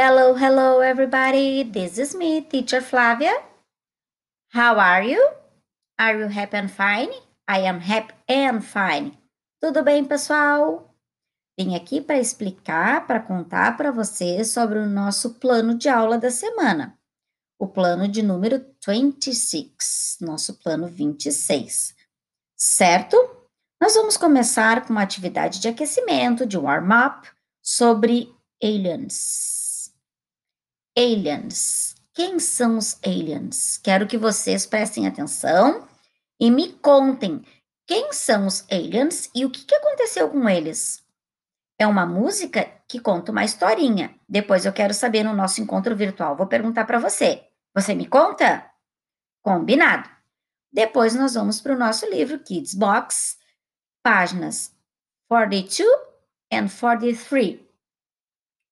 Hello, hello, everybody. This is me, Teacher Flavia. How are you? Are you happy and fine? I am happy and fine. Tudo bem, pessoal? Vim aqui para explicar, para contar para vocês sobre o nosso plano de aula da semana. O plano de número 26, nosso plano 26. Certo? Nós vamos começar com uma atividade de aquecimento, de warm-up, sobre aliens. Aliens. Quem são os aliens? Quero que vocês prestem atenção e me contem quem são os aliens e o que, aconteceu com eles. É uma música que conta uma historinha. Depois eu quero saber no nosso encontro virtual. Vou perguntar para você. Você me conta? Combinado. Depois nós vamos para o nosso livro Kids Box, páginas 42 and 43.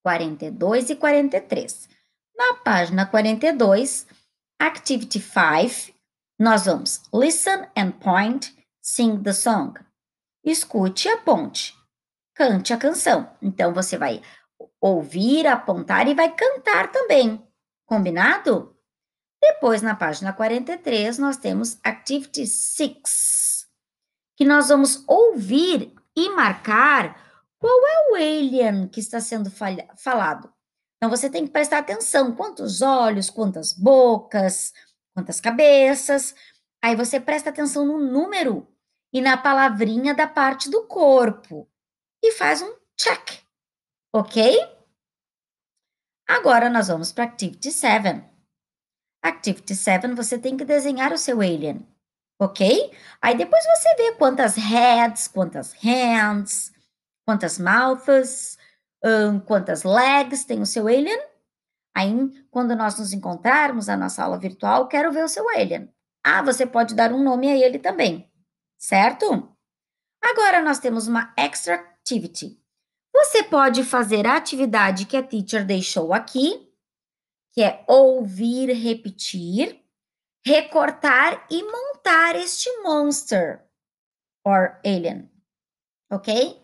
42 e 43. Na página 42, Activity 5, nós vamos Listen and point, sing the song. Escute e aponte cante a canção. Então você vai ouvir, apontar e vai cantar também. Combinado? Depois, na página 43, nós temos Activity 6, que nós vamos ouvir e marcar qual é o alien que está sendo falado. Então, você tem que prestar atenção: quantos olhos, quantas bocas, quantas cabeças. Aí você presta atenção no número e na palavrinha da parte do corpo e faz um check, ok? Agora nós vamos para Activity 7. Activity 7, você tem que desenhar o seu alien, ok? Aí depois você vê quantas heads, quantas hands, quantas mouths, um, quantas legs tem o seu alien. Aí, quando nós nos encontrarmos na nossa aula virtual, quero ver o seu alien. Ah, você pode dar um nome a ele também, certo? Agora nós temos uma extra activity. Você pode fazer a atividade que a teacher deixou aqui, que é ouvir, repetir, recortar e montar este monster or alien, ok?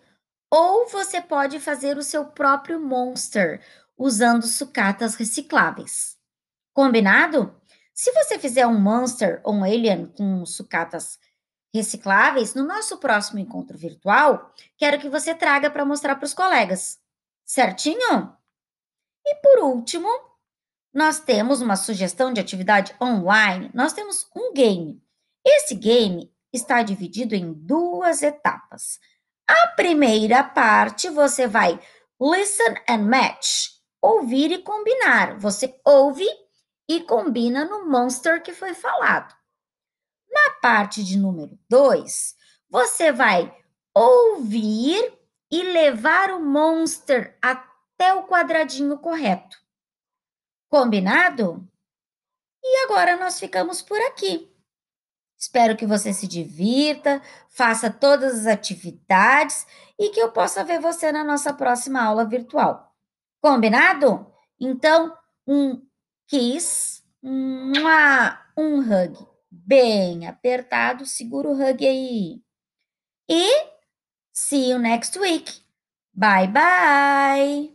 Ou você pode fazer o seu próprio monster usando sucatas recicláveis. Combinado? Se você fizer um monster ou um alien com sucatas recicláveis, no nosso próximo encontro virtual, quero que você traga para mostrar para os colegas. Certinho? E por último, nós temos uma sugestão de atividade online. Nós temos um game. Esse game está dividido em duas etapas. A primeira parte você vai listen and match, ouvir e combinar. Você ouve e combina no monster que foi falado. Na parte de número 2, você vai ouvir e levar o monster até o quadradinho correto. Combinado? E agora nós ficamos por aqui. Espero que você se divirta, faça todas as atividades e que eu possa ver você na nossa próxima aula virtual. Combinado? Então, um kiss, um hug bem apertado, segura o hug aí. E see you next week. Bye bye.